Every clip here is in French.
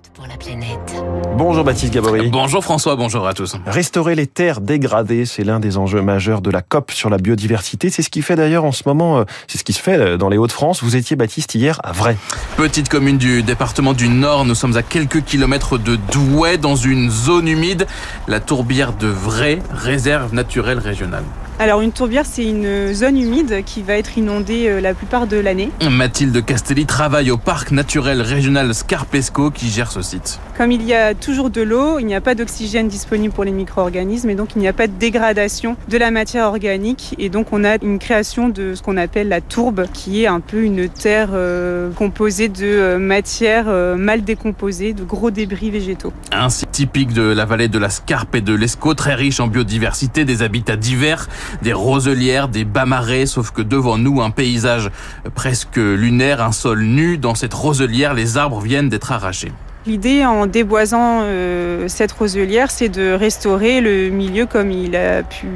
minutes pour la planète. Bonjour Baptiste Gabory. Bonjour François, bonjour à tous. Restaurer les terres dégradées, c'est l'un des enjeux majeurs de la COP sur la biodiversité. C'est ce qui fait d'ailleurs en ce moment, euh, c'est ce qui se fait dans les Hauts-de-France. Vous étiez Baptiste hier à Vray. Petite commune du département du Nord, nous sommes à quelques kilomètres de Douai, dans une zone humide, la tourbière de Vray, réserve naturelle régionale. Alors une tourbière, c'est une zone humide qui va être inondée euh, la plupart de l'année. Mathilde Castelli travaille au parc naturel régional Scarpesco qui gère ce site. Comme il y a toujours de l'eau, il n'y a pas d'oxygène disponible pour les micro-organismes et donc il n'y a pas de dégradation de la matière organique et donc on a une création de ce qu'on appelle la tourbe qui est un peu une terre euh, composée de euh, matières euh, mal décomposées, de gros débris végétaux. Un site typique de la vallée de la Scarpe et de l'Escaut, très riche en biodiversité, des habitats divers, des roselières, des bas marais, sauf que devant nous, un paysage presque lunaire, un sol nu. Dans cette roselière, les arbres viennent d'être arrachés. L'idée en déboisant euh, cette roselière, c'est de restaurer le milieu comme il a pu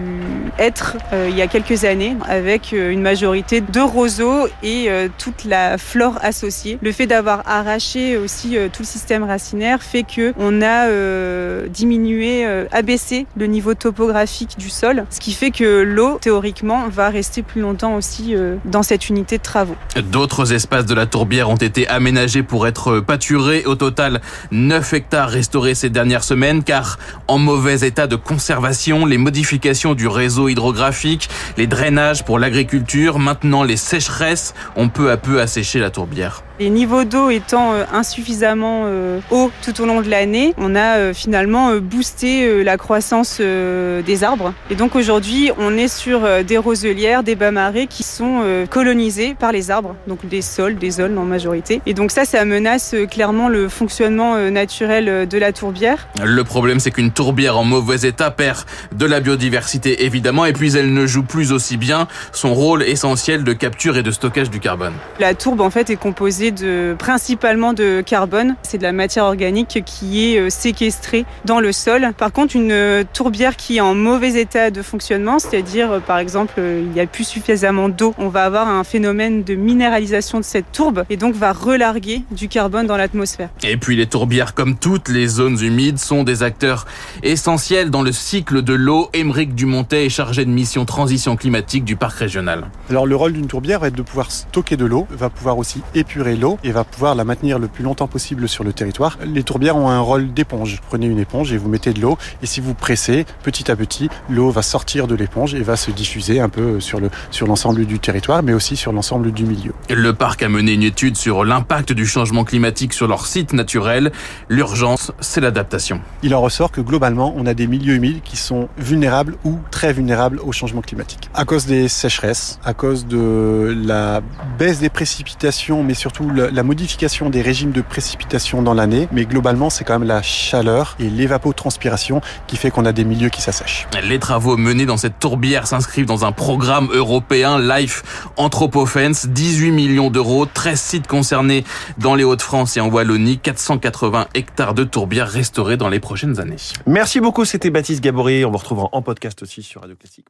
être euh, il y a quelques années, avec euh, une majorité de roseaux et toute la flore associée. Le fait d'avoir arraché aussi tout le système racinaire fait que on a diminué, abaissé le niveau topographique du sol, ce qui fait que l'eau, théoriquement, va rester plus longtemps aussi dans cette unité de travaux. D'autres espaces de la tourbière ont été aménagés pour être pâturés. Au total, 9 hectares restaurés ces dernières semaines car en mauvais état de conservation, les modifications du réseau hydrographique, les drainages pour l'agriculture, maintenant les sécheresses ont peu à peu asséché la tourbière. Les niveaux d'eau étant euh, insuffisamment euh, hauts tout au long de l'année, on a euh, finalement boosté la croissance des arbres. Et donc aujourd'hui, on est sur des roselières, des bas marais qui sont colonisés par les arbres, donc des sols, des zones en majorité. Et donc ça, ça menace clairement le fonctionnement naturel de la tourbière. Le problème, c'est qu'une tourbière en mauvais état perd de la biodiversité évidemment et puis elle ne joue plus aussi bien son rôle essentiel de capture et de stockage du carbone. La tourbe en fait est composée de principalement de carbone. C'est de la matière organique qui est euh, séquestrée dans le sol. Par contre, une euh, tourbière qui est en mauvais état de fonctionnement, c'est-à-dire euh, par exemple il n'y a plus suffisamment d'eau, on va avoir un phénomène de minéralisation de cette tourbe et donc va relarguer du carbone dans l'atmosphère. Et puis les tourbières, comme toutes les zones humides, sont des acteurs essentiels dans le cycle de l'eau. Émeric Dumontet est chargé de mission transition climatique du parc régional. Alors le rôle d'une tourbière va être de pouvoir stocker de l'eau, va pouvoir aussi épurer l'eau et va pouvoir la maintenir le plus longtemps possible sur le territoire. Les tourbières ont un rôle d'éponge. Prenez une éponge et vous mettez de l'eau et si vous pressez, petit à petit, l'eau va sortir de l'éponge et va se diffuser un peu sur le sur l'ensemble du territoire mais aussi sur l'ensemble du milieu. Le parc a mené une étude sur l'impact du changement climatique sur leur site naturel. L'urgence, c'est l'adaptation. Il en ressort que globalement, on a des milieux humides qui sont vulnérables ou très vulnérables au changement climatique. À cause des sécheresses, à cause de la baisse des précipitations, mais surtout la, la modification des régimes de précipitation dans l'année. Mais globalement, c'est quand même la chaleur et l'évapotranspiration qui fait qu'on a des milieux qui s'assèchent. Les travaux menés dans cette tourbière s'inscrivent dans un programme européen Life Anthropofence, 18 millions d'euros, 13 sites concernés dans les Hauts-de-France et en Wallonie, 480 hectares de tourbières restaurées dans les prochaines années. Merci beaucoup, c'était Baptiste Gabory. On vous retrouvera en podcast aussi sur Radio Classique.